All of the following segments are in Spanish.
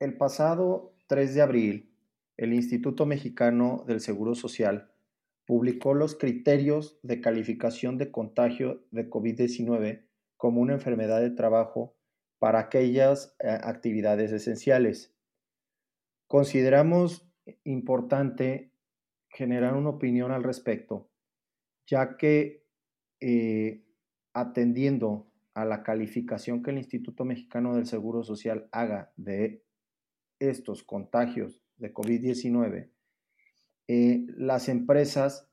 El pasado 3 de abril, el Instituto Mexicano del Seguro Social publicó los criterios de calificación de contagio de COVID-19 como una enfermedad de trabajo para aquellas eh, actividades esenciales. Consideramos importante generar una opinión al respecto, ya que eh, atendiendo a la calificación que el Instituto Mexicano del Seguro Social haga de estos contagios de COVID-19, eh, las empresas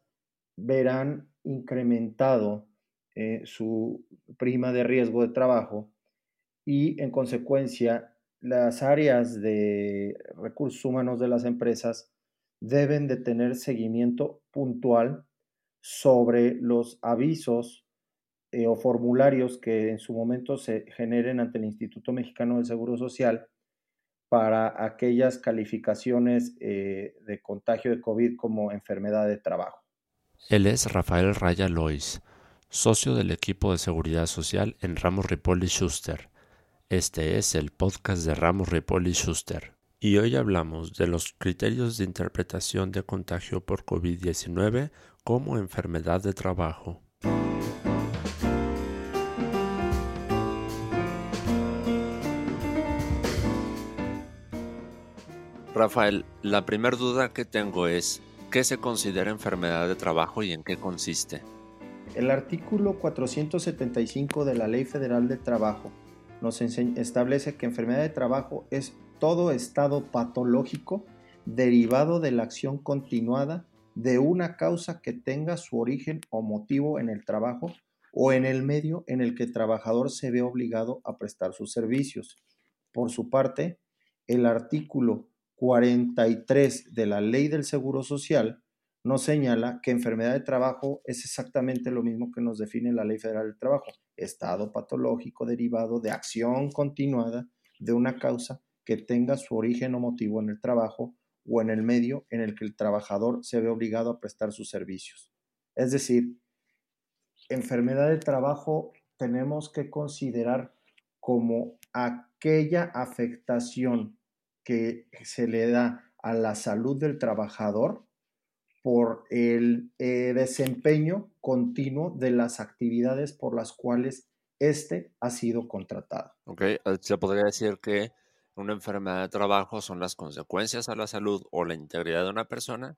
verán incrementado eh, su prima de riesgo de trabajo y en consecuencia las áreas de recursos humanos de las empresas deben de tener seguimiento puntual sobre los avisos eh, o formularios que en su momento se generen ante el Instituto Mexicano del Seguro Social para aquellas calificaciones eh, de contagio de COVID como enfermedad de trabajo. Él es Rafael Raya Lois, socio del equipo de seguridad social en Ramos Ripoli Schuster. Este es el podcast de Ramos Ripoli Schuster. Y hoy hablamos de los criterios de interpretación de contagio por COVID-19 como enfermedad de trabajo. Rafael, la primera duda que tengo es, ¿qué se considera enfermedad de trabajo y en qué consiste? El artículo 475 de la Ley Federal de Trabajo nos establece que enfermedad de trabajo es todo estado patológico derivado de la acción continuada de una causa que tenga su origen o motivo en el trabajo o en el medio en el que el trabajador se ve obligado a prestar sus servicios. Por su parte, el artículo 43 de la Ley del Seguro Social nos señala que enfermedad de trabajo es exactamente lo mismo que nos define la Ley Federal del Trabajo, estado patológico derivado de acción continuada de una causa que tenga su origen o motivo en el trabajo o en el medio en el que el trabajador se ve obligado a prestar sus servicios. Es decir, enfermedad de trabajo tenemos que considerar como aquella afectación que se le da a la salud del trabajador por el eh, desempeño continuo de las actividades por las cuales éste ha sido contratado. Ok, eh, se podría decir que una enfermedad de trabajo son las consecuencias a la salud o la integridad de una persona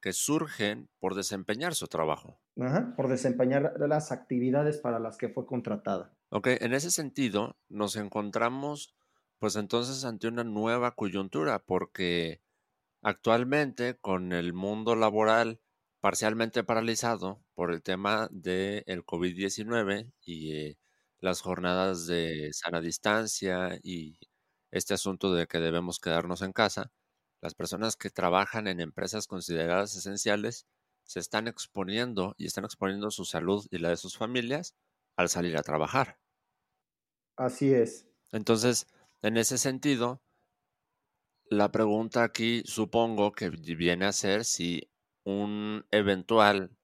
que surgen por desempeñar su trabajo. Ajá, por desempeñar las actividades para las que fue contratada. Ok, en ese sentido nos encontramos pues entonces ante una nueva coyuntura, porque actualmente con el mundo laboral parcialmente paralizado por el tema del COVID-19 y eh, las jornadas de sana distancia y este asunto de que debemos quedarnos en casa, las personas que trabajan en empresas consideradas esenciales se están exponiendo y están exponiendo su salud y la de sus familias al salir a trabajar. Así es. Entonces, en ese sentido, la pregunta aquí supongo que viene a ser si un eventual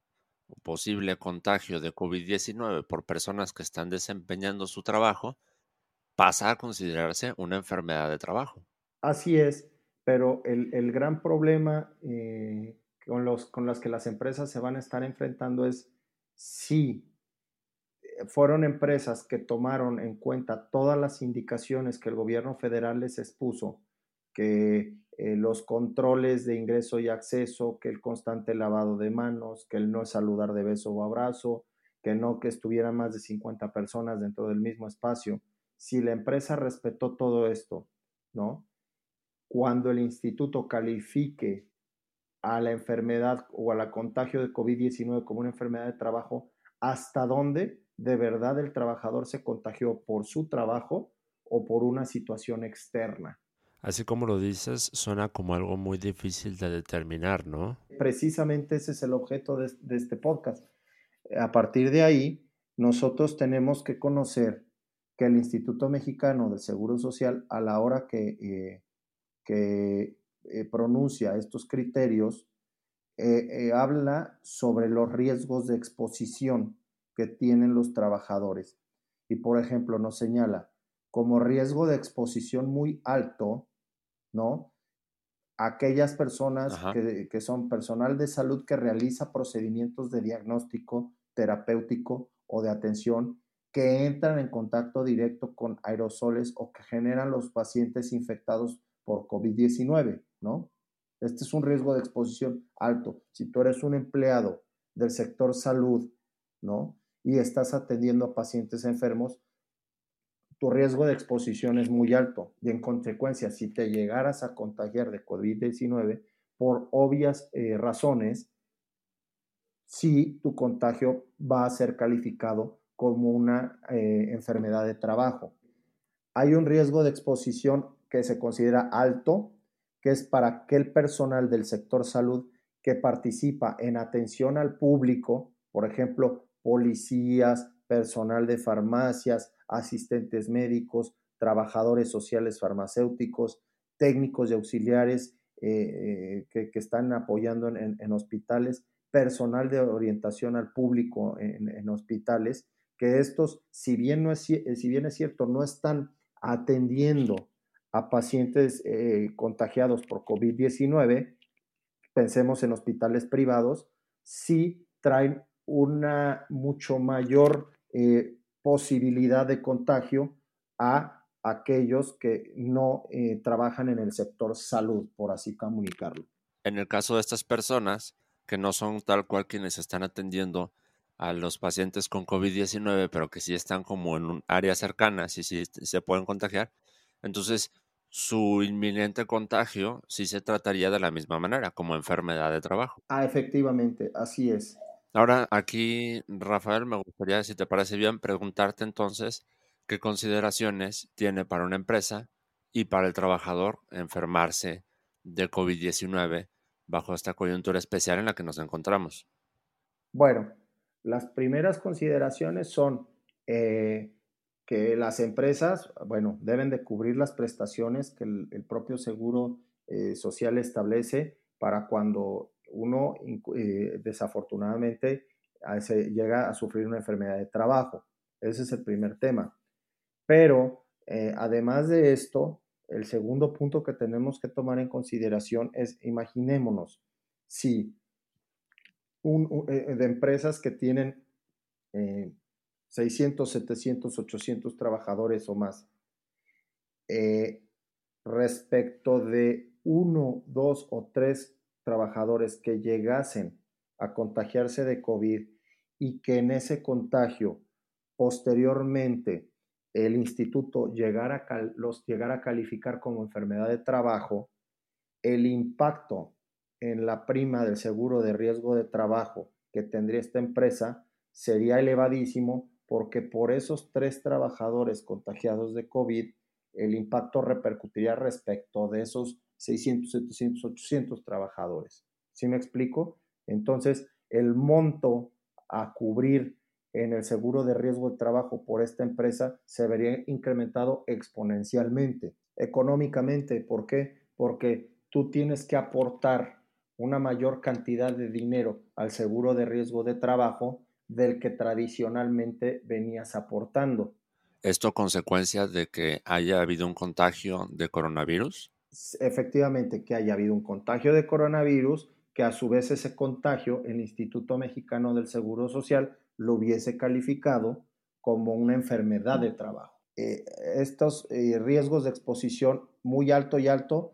posible contagio de COVID-19 por personas que están desempeñando su trabajo pasa a considerarse una enfermedad de trabajo. Así es, pero el, gran problema eh, con, los, con que las empresas se van a estar enfrentando es si fueron empresas que tomaron en cuenta todas las indicaciones que el gobierno federal les expuso, que eh, los controles de ingreso y acceso, que el constante lavado de manos, que el no saludar de beso o abrazo, que no que estuvieran más de 50 personas dentro del mismo espacio. Si la empresa respetó todo esto, ¿no? Cuando el instituto califique a la enfermedad o a la contagio de COVID-19 como una enfermedad de trabajo, ¿hasta dónde de verdad el trabajador se contagió por su trabajo o por una situación externa. Así como lo dices, suena como algo muy difícil de determinar, ¿no? Precisamente ese es el objeto de, este podcast. A partir de ahí, nosotros tenemos que conocer que el Instituto Mexicano del Seguro Social, a la hora que, eh, que eh, pronuncia estos criterios, eh, habla sobre los riesgos de exposición que tienen los trabajadores. Y por ejemplo, nos señala como riesgo de exposición muy alto ¿no? Aquellas personas que, que, son personal de salud que realiza procedimientos de diagnóstico terapéutico o de atención que entran en contacto directo con aerosoles o que generan los pacientes infectados por COVID-19, ¿no? Este es un riesgo de exposición alto. Si tú eres un empleado del sector salud, ¿no? Y estás atendiendo a pacientes enfermos, tu riesgo de exposición es muy alto y en consecuencia, si te llegaras a contagiar de COVID-19, por obvias eh, razones, sí tu contagio va a ser calificado como una eh, enfermedad de trabajo. Hay un riesgo de exposición que se considera alto, que es para aquel personal del sector salud que participa en atención al público, por ejemplo, policías, personal de farmacias, asistentes médicos, trabajadores sociales farmacéuticos, técnicos y auxiliares eh, eh, que, están apoyando en, hospitales, personal de orientación al público en hospitales que estos, si bien, no es, eh, si bien es cierto, no están atendiendo a pacientes contagiados por COVID-19, pensemos en hospitales privados, sí traen una mucho mayor eh, posibilidad de contagio a aquellos que no trabajan en el sector salud, por así comunicarlo. En el caso de estas personas, que no son tal cual quienes están atendiendo a los pacientes con COVID-19, pero que sí están como en un área cercana, sí, sí se pueden contagiar, entonces su inminente contagio sí se trataría de la misma manera, como enfermedad de trabajo. Ah, efectivamente, así es. Ahora, aquí, Rafael, me gustaría, si te parece bien, preguntarte entonces qué consideraciones tiene para una empresa y para el trabajador enfermarse de COVID-19 bajo esta coyuntura especial en la que nos encontramos. Bueno, las primeras consideraciones son eh, que las empresas, bueno, deben de cubrir las prestaciones que el, propio seguro eh, social establece para cuando uno eh, desafortunadamente llega a sufrir una enfermedad de trabajo. Ese es el primer tema. Pero además de esto, el segundo punto que tenemos que tomar en consideración es, imaginémonos, si eh, de empresas que tienen 600, 700, 800 trabajadores o más. Eh, respecto de uno, dos o tres trabajadores que llegasen a contagiarse de COVID y que en ese contagio posteriormente el instituto llegara los llegara a calificar como enfermedad de trabajo, el impacto en la prima del seguro de riesgo de trabajo que tendría esta empresa sería elevadísimo porque por esos tres trabajadores contagiados de COVID, el impacto repercutiría respecto de esos 600, 700, 800 trabajadores. ¿Sí me explico? Entonces, el monto a cubrir en el seguro de riesgo de trabajo por esta empresa se vería incrementado exponencialmente. Económicamente, ¿por qué? Porque tú tienes que aportar una mayor cantidad de dinero al seguro de riesgo de trabajo del que tradicionalmente venías aportando. ¿Esto consecuencia de que haya habido un contagio de coronavirus? Efectivamente, que haya habido un contagio de coronavirus, que a su vez ese contagio el Instituto Mexicano del Seguro Social lo hubiese calificado como una enfermedad de trabajo. Eh, estos eh, riesgos de exposición muy alto y alto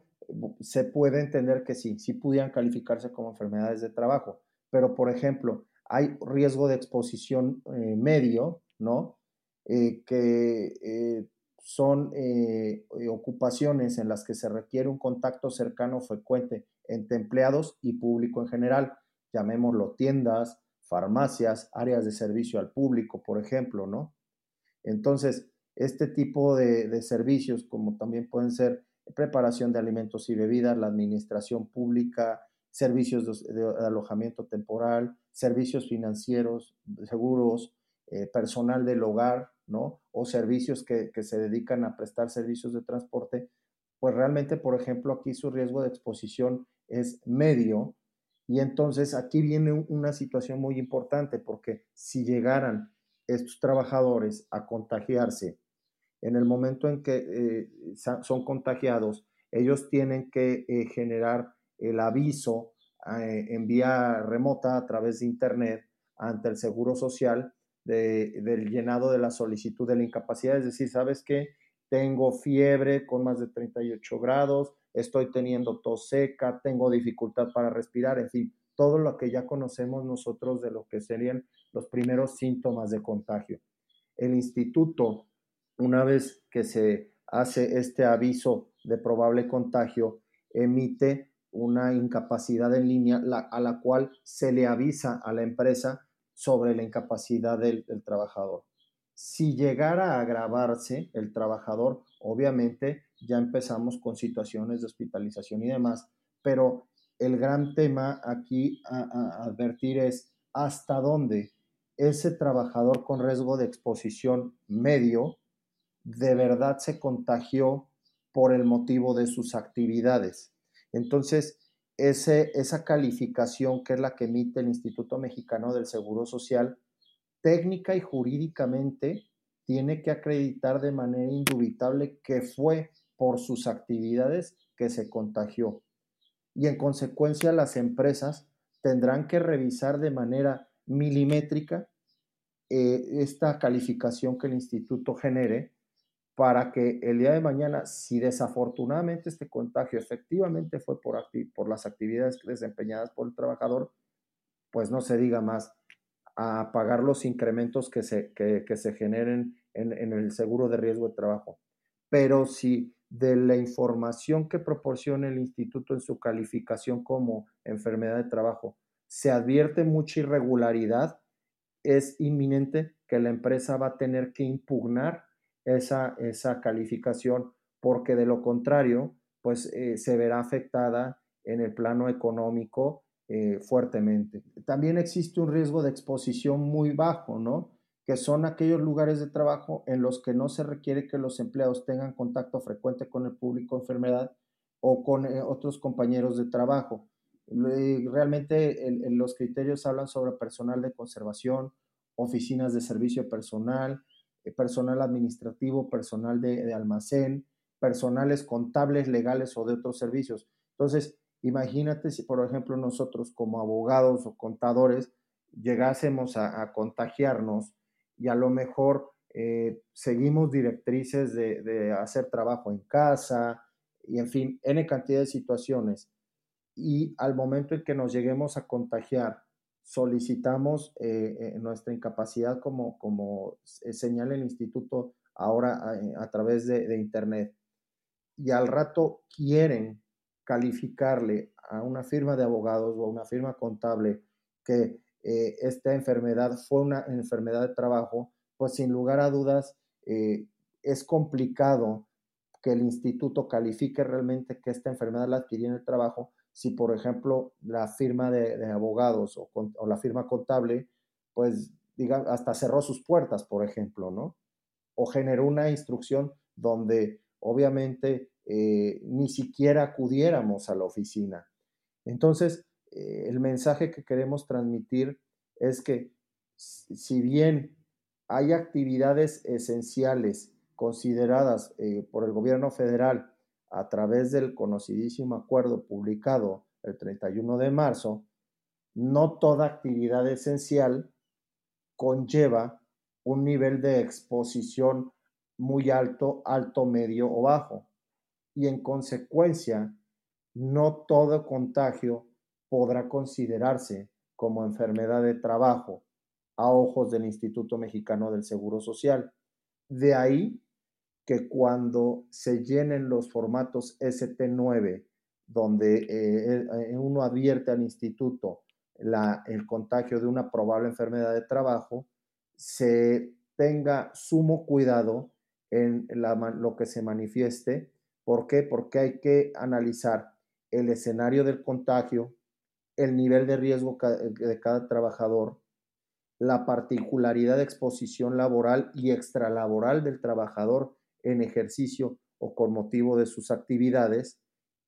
se puede entender que sí, sí pudieran calificarse como enfermedades de trabajo, pero por ejemplo, hay riesgo de exposición eh, medio, ¿no? Eh, que eh, son ocupaciones en las que se requiere un contacto cercano frecuente entre empleados y público en general, llamémoslo tiendas, farmacias, áreas de servicio al público, por ejemplo, ¿no? Entonces, este tipo de, de servicios, como también pueden ser preparación de alimentos y bebidas, la administración pública, servicios de, alojamiento temporal, servicios financieros, seguros, eh, personal del hogar, ¿no? O servicios que, se dedican a prestar servicios de transporte, pues realmente, por ejemplo, aquí su riesgo de exposición es medio. Y entonces aquí viene una situación muy importante porque si llegaran estos trabajadores a contagiarse en el momento en que eh, son contagiados, ellos tienen que eh, generar el aviso eh, en vía remota a través de Internet ante el Seguro Social del llenado de la solicitud de la incapacidad. Es decir, ¿sabes qué? Tengo fiebre con más de 38 grados, estoy teniendo tos seca, tengo dificultad para respirar, en fin, todo lo que ya conocemos nosotros de lo que serían los primeros síntomas de contagio. El instituto, una vez que se hace este aviso de probable contagio, emite una incapacidad en línea a la cual se le avisa a la empresa sobre la incapacidad del, trabajador. Si llegara a agravarse el trabajador, obviamente ya empezamos con situaciones de hospitalización y demás, pero el gran tema aquí a, advertir es hasta dónde ese trabajador con riesgo de exposición medio de verdad se contagió por el motivo de sus actividades. Entonces, ese, esa calificación que es la que emite el Instituto Mexicano del Seguro Social, técnica y jurídicamente tiene que acreditar de manera indubitable que fue por sus actividades que se contagió. Y en consecuencia las empresas tendrán que revisar de manera milimétrica eh, esta calificación que el instituto genere para que el día de mañana, si desafortunadamente este contagio efectivamente fue por, por las actividades desempeñadas por el trabajador, pues no se diga más a pagar los incrementos que se, que, se generen en, en el seguro de riesgo de trabajo. Pero si de la información que proporciona el instituto en su calificación como enfermedad de trabajo se advierte mucha irregularidad, es inminente que la empresa va a tener que impugnar esa, esa calificación porque de lo contrario, pues eh, se verá afectada en el plano económico eh, fuertemente. También existe un riesgo de exposición muy bajo, ¿no? que son aquellos lugares de trabajo en los que no se requiere que los empleados tengan contacto frecuente con el público enfermedad o con eh, otros compañeros de trabajo. Realmente los criterios hablan sobre personal de conservación, oficinas de servicio personal, personal administrativo, personal de, de almacén, personales contables, legales o de otros servicios. Entonces, imagínate si, por ejemplo, nosotros como abogados o contadores llegásemos a, contagiarnos y a lo mejor eh, seguimos directrices de, hacer trabajo en casa y en fin, N cantidad de situaciones. Y al momento en que nos lleguemos a contagiar, solicitamos eh, eh, nuestra incapacidad como, como señala el instituto ahora a, través de, Internet. Y al rato quieren calificarle a una firma de abogados o a una firma contable que eh, esta enfermedad fue una enfermedad de trabajo, pues sin lugar a dudas eh, es complicado que el instituto califique realmente que esta enfermedad la adquirió en el trabajo si, por ejemplo, la firma de, abogados o, la firma contable, pues diga, hasta cerró sus puertas, por ejemplo, ¿no? O generó una instrucción donde obviamente eh, ni siquiera acudiéramos a la oficina. Entonces, eh, el mensaje que queremos transmitir es que si bien hay actividades esenciales consideradas eh, por el gobierno federal a través del conocidísimo acuerdo publicado el 31 de marzo, no toda actividad esencial conlleva un nivel de exposición muy alto, alto, medio o bajo. Y en consecuencia, no todo contagio podrá considerarse como enfermedad de trabajo a ojos del Instituto Mexicano del Seguro Social. De ahí que cuando se llenen los formatos ST9, donde eh, eh, uno advierte al instituto la, el contagio de una probable enfermedad de trabajo, se tenga sumo cuidado en lo que se manifieste. ¿Por qué? Porque hay que analizar el escenario del contagio, el nivel de riesgo de cada trabajador, la particularidad de exposición laboral y extralaboral del trabajador en ejercicio o con motivo de sus actividades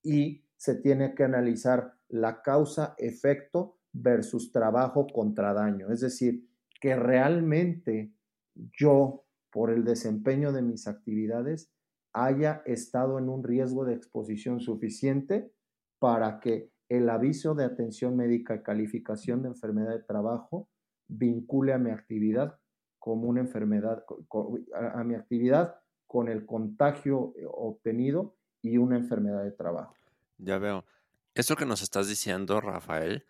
y se tiene que analizar la causa-efecto versus trabajo contra daño. Es decir, que realmente yo, por el desempeño de mis actividades, haya estado en un riesgo de exposición suficiente para que el aviso de atención médica y calificación de enfermedad de trabajo vincule a mi actividad como una enfermedad, a mi actividad con el contagio eh, obtenido y una enfermedad de trabajo. Ya veo. Esto que nos estás diciendo, Rafael,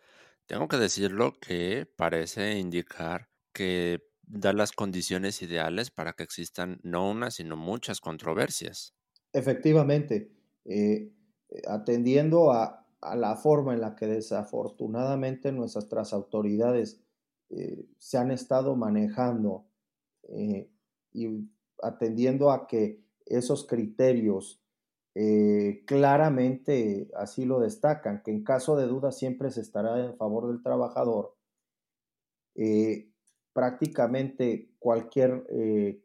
tengo que decirlo que parece indicar que da las condiciones ideales para que existan no una, sino muchas controversias. Efectivamente, eh, eh, atendiendo a, la forma en la que desafortunadamente nuestras autoridades eh, se han estado manejando y atendiendo a que esos criterios claramente así lo destacan, que en caso de duda siempre se estará en favor del trabajador, prácticamente cualquier, eh,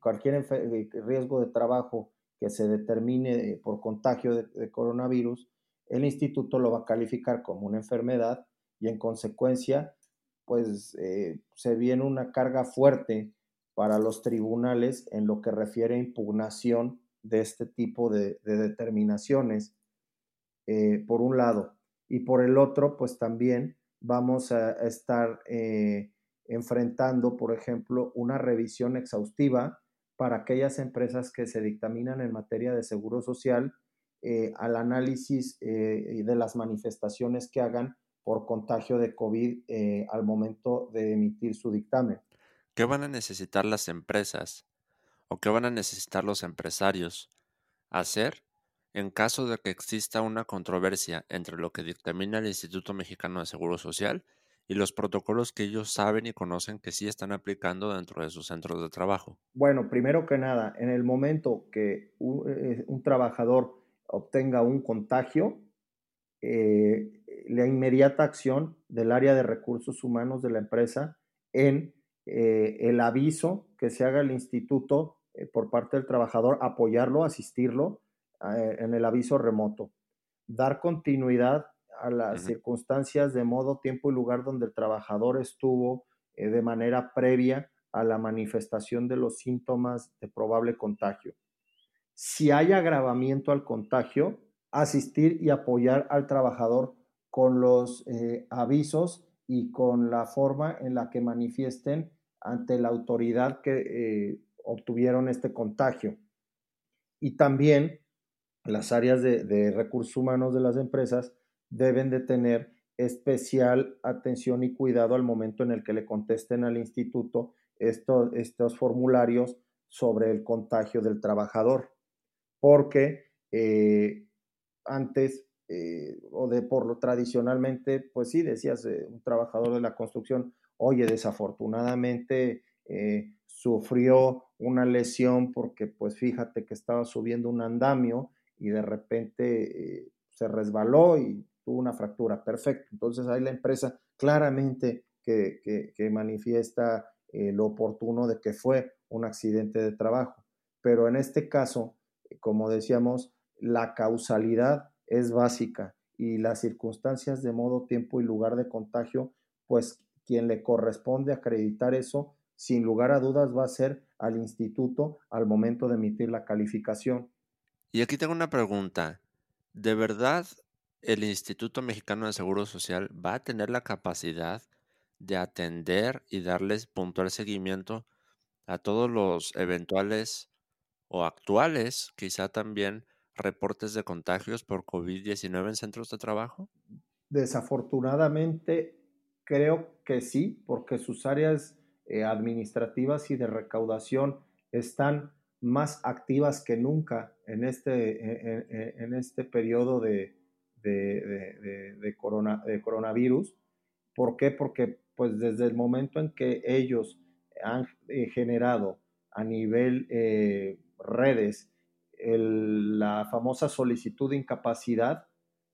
cualquier eh, riesgo de trabajo que se determine eh, por contagio de, coronavirus, el instituto lo va a calificar como una enfermedad y en consecuencia, pues se viene una carga fuerte para los tribunales en lo que refiere a impugnación de este tipo de, determinaciones, por un lado. Y por el otro, pues también vamos a, estar enfrentando, por ejemplo, una revisión exhaustiva para aquellas empresas que se dictaminan en materia de seguro social eh, al análisis eh, de las manifestaciones que hagan por contagio de COVID eh, al momento de emitir su dictamen. ¿Qué van a necesitar las empresas o qué van a necesitar los empresarios hacer en caso de que exista una controversia entre lo que dictamina el Instituto Mexicano de Seguro Social y los protocolos que ellos saben y conocen que sí están aplicando dentro de sus centros de trabajo? Bueno, primero que nada, en el momento que un, eh, trabajador obtenga un contagio, eh, la inmediata acción del área de recursos humanos de la empresa en eh, el aviso que se haga el instituto por parte del trabajador, apoyarlo, asistirlo en el aviso remoto, dar continuidad a las circunstancias de modo, tiempo y lugar donde el trabajador estuvo eh, de manera previa a la manifestación de los síntomas de probable contagio. Si hay agravamiento al contagio, asistir y apoyar al trabajador con los eh, avisos y con la forma en la que manifiesten ante la autoridad que eh, obtuvieron este contagio. Y también las áreas de recursos humanos de las empresas deben de tener especial atención y cuidado al momento en el que le contesten al instituto estos, estos formularios sobre el contagio del trabajador, porque eh, antes eh, o de por lo tradicionalmente, pues sí, decías, un trabajador de la construcción, oye, desafortunadamente sufrió una lesión porque pues fíjate que estaba subiendo un andamio y de repente se resbaló y tuvo una fractura, perfecto. Entonces ahí la empresa claramente que, manifiesta eh, lo oportuno de que fue un accidente de trabajo. Pero en este caso, como decíamos, la causalidad es básica y las circunstancias de modo, tiempo y lugar de contagio, pues quien le corresponde acreditar eso, sin lugar a dudas, va a ser al instituto al momento de emitir la calificación. Y aquí tengo una pregunta. ¿De verdad el Instituto Mexicano de Seguro Social va a tener la capacidad de atender y darles puntual seguimiento a todos los eventuales o actuales, quizá también, reportes de contagios por COVID-19 en centros de trabajo? Desafortunadamente, creo que sí, porque sus áreas eh, administrativas y de recaudación están más activas que nunca en este, en este periodo de, de, corona, de coronavirus. ¿Por qué? Porque pues desde el momento en que ellos han eh, generado a nivel eh, redes la famosa solicitud de incapacidad,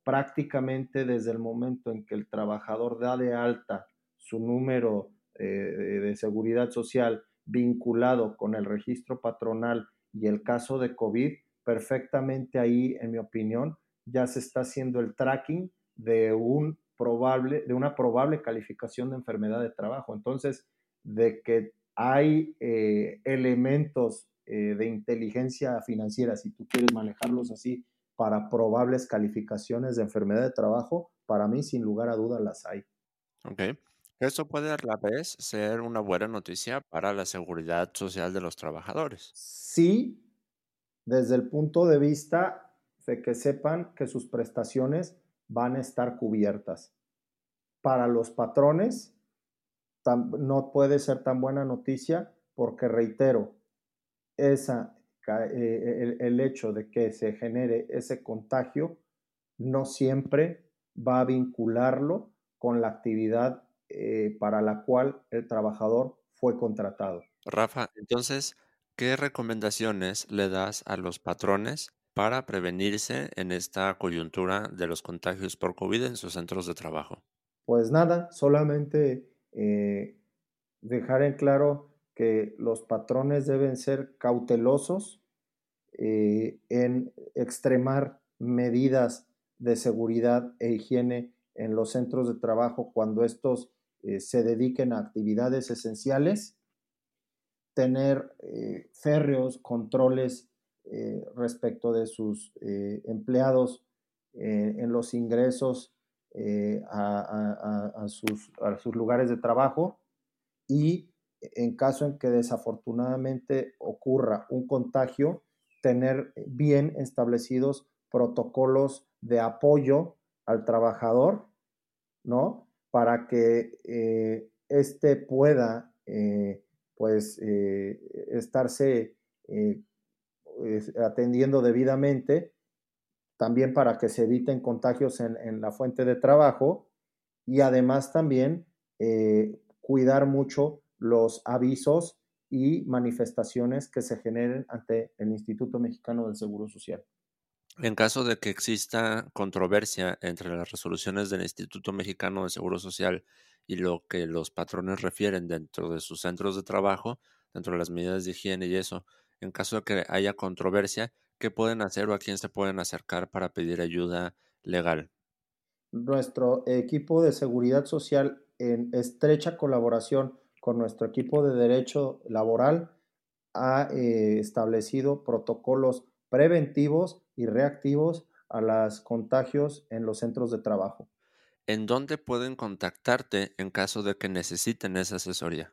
prácticamente desde el momento en que el trabajador da de alta su número eh, de seguridad social vinculado con el registro patronal y el caso de COVID, perfectamente ahí, en mi opinión, ya se está haciendo el tracking de, un probable, de una probable calificación de enfermedad de trabajo. Entonces, de que hay eh, elementos eh, de inteligencia financiera, si tú quieres manejarlos así, para probables calificaciones de enfermedad de trabajo, para mí sin lugar a dudas las hay. Ok. Esto puede a la vez ser una buena noticia para la seguridad social de los trabajadores. Sí, desde el punto de vista de que sepan que sus prestaciones van a estar cubiertas. Para los patrones, no puede ser tan buena noticia porque, reitero, esa, eh, el, hecho de que se genere ese contagio no siempre va a vincularlo con la actividad eh, para la cual el trabajador fue contratado. Rafa, entonces, ¿qué recomendaciones le das a los patrones para prevenirse en esta coyuntura de los contagios por COVID en sus centros de trabajo? Pues nada, solamente eh, dejar en claro los patrones deben ser cautelosos eh, en extremar medidas de seguridad e higiene en los centros de trabajo cuando estos eh, se dediquen a actividades esenciales, tener férreos controles respecto de sus empleados en los ingresos a, sus, a sus lugares de trabajo y en caso en que desafortunadamente ocurra un contagio, tener bien establecidos protocolos de apoyo al trabajador, ¿no? Para que eh, éste pueda, eh, pues, eh, estarse atendiendo debidamente, también para que se eviten contagios en la fuente de trabajo y además también cuidar mucho los avisos y manifestaciones que se generen ante el Instituto Mexicano del Seguro Social. En caso de que exista controversia entre las resoluciones del Instituto Mexicano del Seguro Social y lo que los patrones refieren dentro de sus centros de trabajo, dentro de las medidas de higiene y eso, en caso de que haya controversia, ¿qué pueden hacer o a quién se pueden acercar para pedir ayuda legal? Nuestro equipo de seguridad social en estrecha colaboración con nuestro equipo de derecho laboral ha eh, establecido protocolos preventivos y reactivos a los contagios en los centros de trabajo. ¿En dónde pueden contactarte en caso de que necesiten esa asesoría?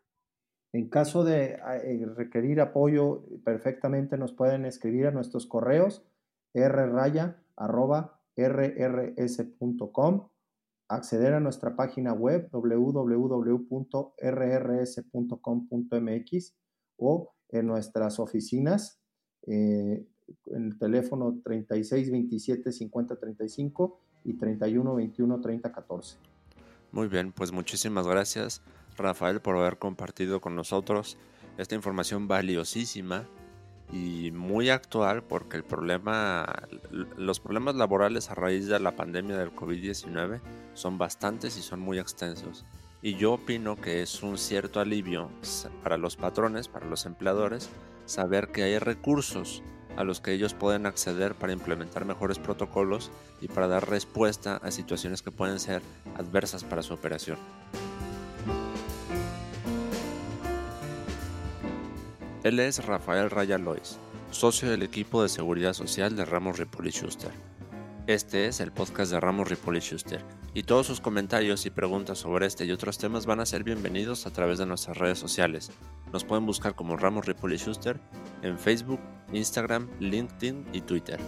En caso de eh, requerir apoyo, perfectamente nos pueden escribir a nuestros correos rraya.rrs.com acceder a nuestra página web www.rrs.com.mx o en nuestras oficinas eh, en el teléfono 36 27 50 35 y 31 21 30 14. Muy bien, pues muchísimas gracias Rafael por haber compartido con nosotros esta información valiosísima y muy actual porque el problema, los problemas laborales a raíz de la pandemia del COVID-19 son bastantes y son muy extensos. Y yo opino que es un cierto alivio para los patrones, para los empleadores, saber que hay recursos a los que ellos pueden acceder para implementar mejores protocolos y para dar respuesta a situaciones que pueden ser adversas para su operación. Él es Rafael Raya Lois, socio del equipo de seguridad social de Ramos Ripoli Schuster. Este es el podcast de Ramos Ripoli Schuster y todos sus comentarios y preguntas sobre este y otros temas van a ser bienvenidos a través de nuestras redes sociales. Nos pueden buscar como Ramos Ripoli Schuster en Facebook, Instagram, LinkedIn y Twitter.